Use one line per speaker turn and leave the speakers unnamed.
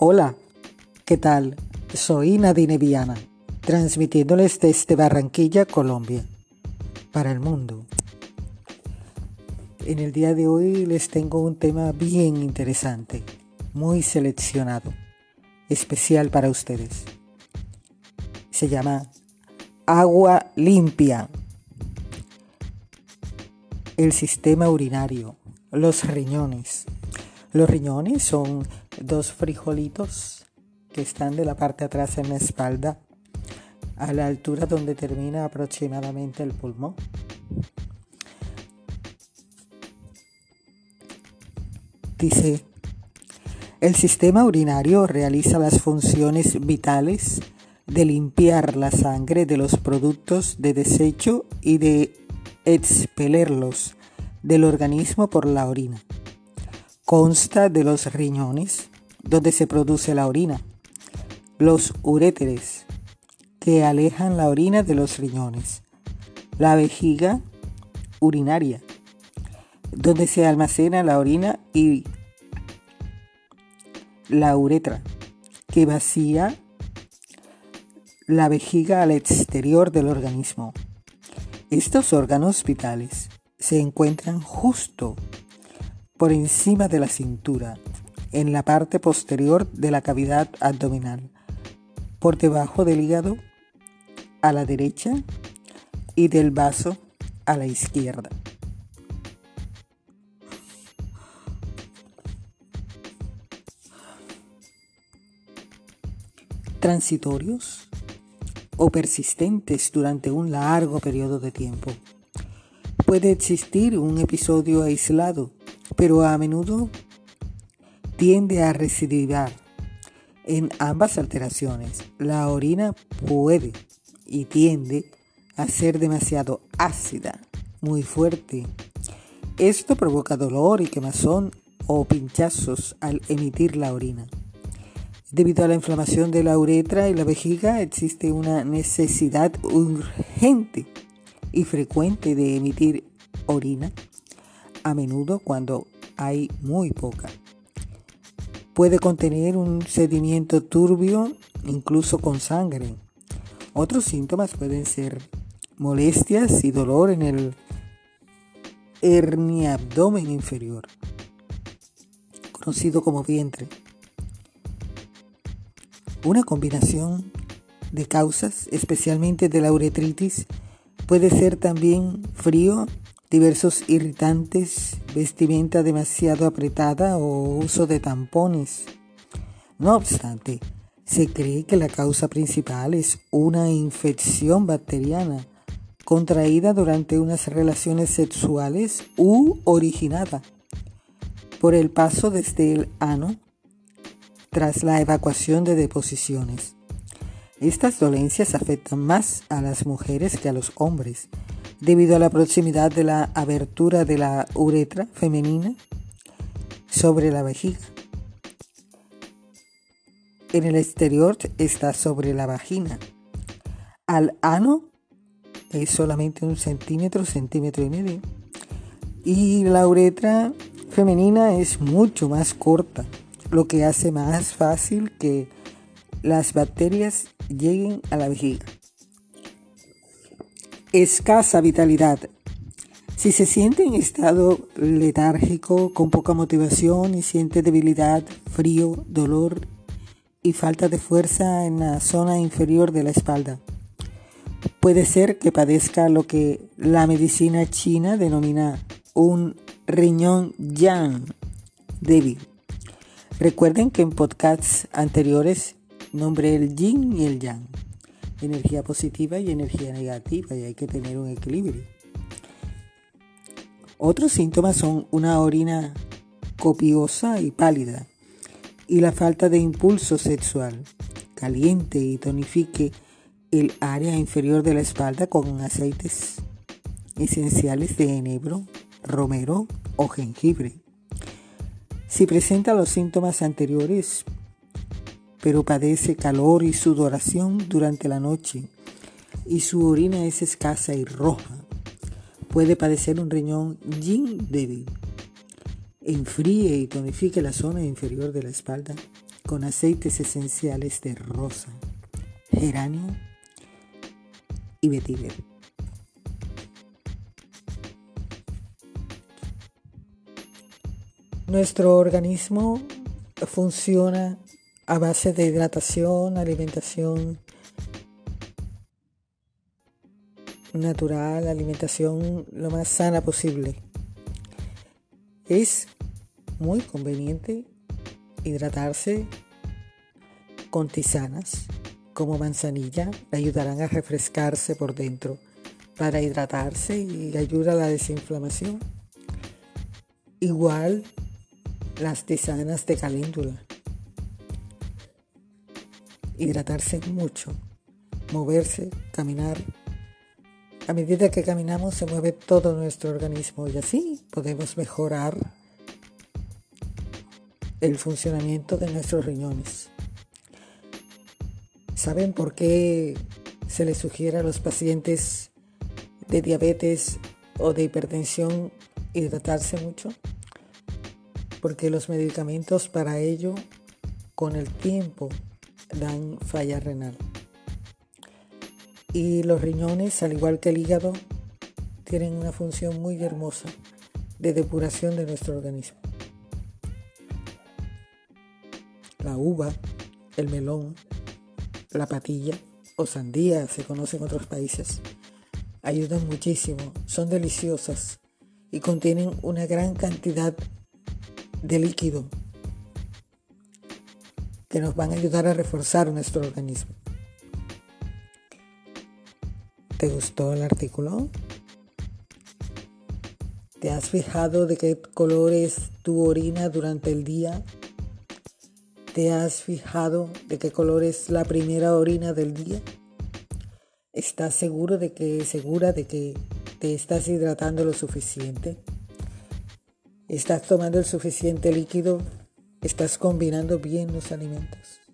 Hola, ¿qué tal? Soy Nadine Viana, transmitiéndoles desde Barranquilla, Colombia, para el mundo. En el día de hoy les tengo un tema bien interesante, muy seleccionado, especial para ustedes. Se llama agua limpia. El sistema urinario, los riñones. Los riñones son dos frijolitos que están de la parte atrás en la espalda a la altura donde termina aproximadamente el pulmón. Dice, el sistema urinario realiza las funciones vitales de limpiar la sangre de los productos de desecho y de expelerlos del organismo por la orina. Consta de los riñones, donde se produce la orina, los uréteres, que alejan la orina de los riñones, la vejiga urinaria, donde se almacena la orina y la uretra, que vacía la vejiga al exterior del organismo. Estos órganos vitales se encuentran justo por encima de la cintura, en la parte posterior de la cavidad abdominal, por debajo del hígado a la derecha y del vaso a la izquierda. Transitorios o persistentes durante un largo periodo de tiempo. Puede existir un episodio aislado, pero a menudo tiende a recidivar en ambas alteraciones. La orina puede y tiende a ser demasiado ácida, muy fuerte. Esto provoca dolor y quemazón o pinchazos al emitir la orina. Debido a la inflamación de la uretra y la vejiga existe una necesidad urgente y frecuente de emitir orina, a menudo cuando hay muy poca. Puede contener un sedimento turbio, incluso con sangre. Otros síntomas pueden ser molestias y dolor en el herniabdomen inferior, conocido como vientre una combinación de causas, especialmente de la uretritis, puede ser también frío, diversos irritantes, vestimenta demasiado apretada o uso de tampones. No obstante, se cree que la causa principal es una infección bacteriana contraída durante unas relaciones sexuales u originada por el paso desde el ano tras la evacuación de deposiciones. Estas dolencias afectan más a las mujeres que a los hombres, debido a la proximidad de la abertura de la uretra femenina sobre la vejiga. En el exterior está sobre la vagina. Al ano es solamente un centímetro, centímetro y medio. Y la uretra femenina es mucho más corta, lo que hace más fácil que las bacterias lleguen a la vejiga. Escasa vitalidad. Si se siente en estado letárgico, con poca motivación y siente debilidad, frío, dolor y falta de fuerza en la zona inferior de la espalda, puede ser que padezca lo que la medicina china denomina un riñón yang débil. Recuerden que en podcasts anteriores nombré el yin y el yang, energía positiva y energía negativa, y hay que tener un equilibrio. Otros síntomas son una orina copiosa y pálida, y la falta de impulso sexual. Caliente y tonifique el área inferior de la espalda con aceites esenciales de enebro, romero o jengibre. Si presenta los síntomas anteriores, pero padece calor y sudoración durante la noche y su orina es escasa y roja, puede padecer un riñón yin débil. Enfríe y tonifique la zona inferior de la espalda con aceites esenciales de rosa, geranio y vetiver. Nuestro organismo funciona a base de hidratación, alimentación natural, alimentación lo más sana posible. Es muy conveniente hidratarse con tisanas como manzanilla, le ayudarán a refrescarse por dentro para hidratarse y ayuda a la desinflamación. Igual las tisanas de caléndula. Hidratarse mucho, moverse, caminar. A medida que caminamos se mueve todo nuestro organismo y así podemos mejorar el funcionamiento de nuestros riñones. ¿Saben por qué se les sugiere a los pacientes de diabetes o de hipertensión hidratarse mucho? porque los medicamentos para ello con el tiempo dan falla renal. Y los riñones, al igual que el hígado, tienen una función muy hermosa de depuración de nuestro organismo. La uva, el melón, la patilla o sandía, se conoce en otros países, ayudan muchísimo, son deliciosas y contienen una gran cantidad de líquido que nos van a ayudar a reforzar nuestro organismo. ¿Te gustó el artículo? ¿Te has fijado de qué color es tu orina durante el día? ¿Te has fijado de qué color es la primera orina del día? ¿Estás seguro de que segura de que te estás hidratando lo suficiente? ¿Estás tomando el suficiente líquido? ¿Estás combinando bien los alimentos?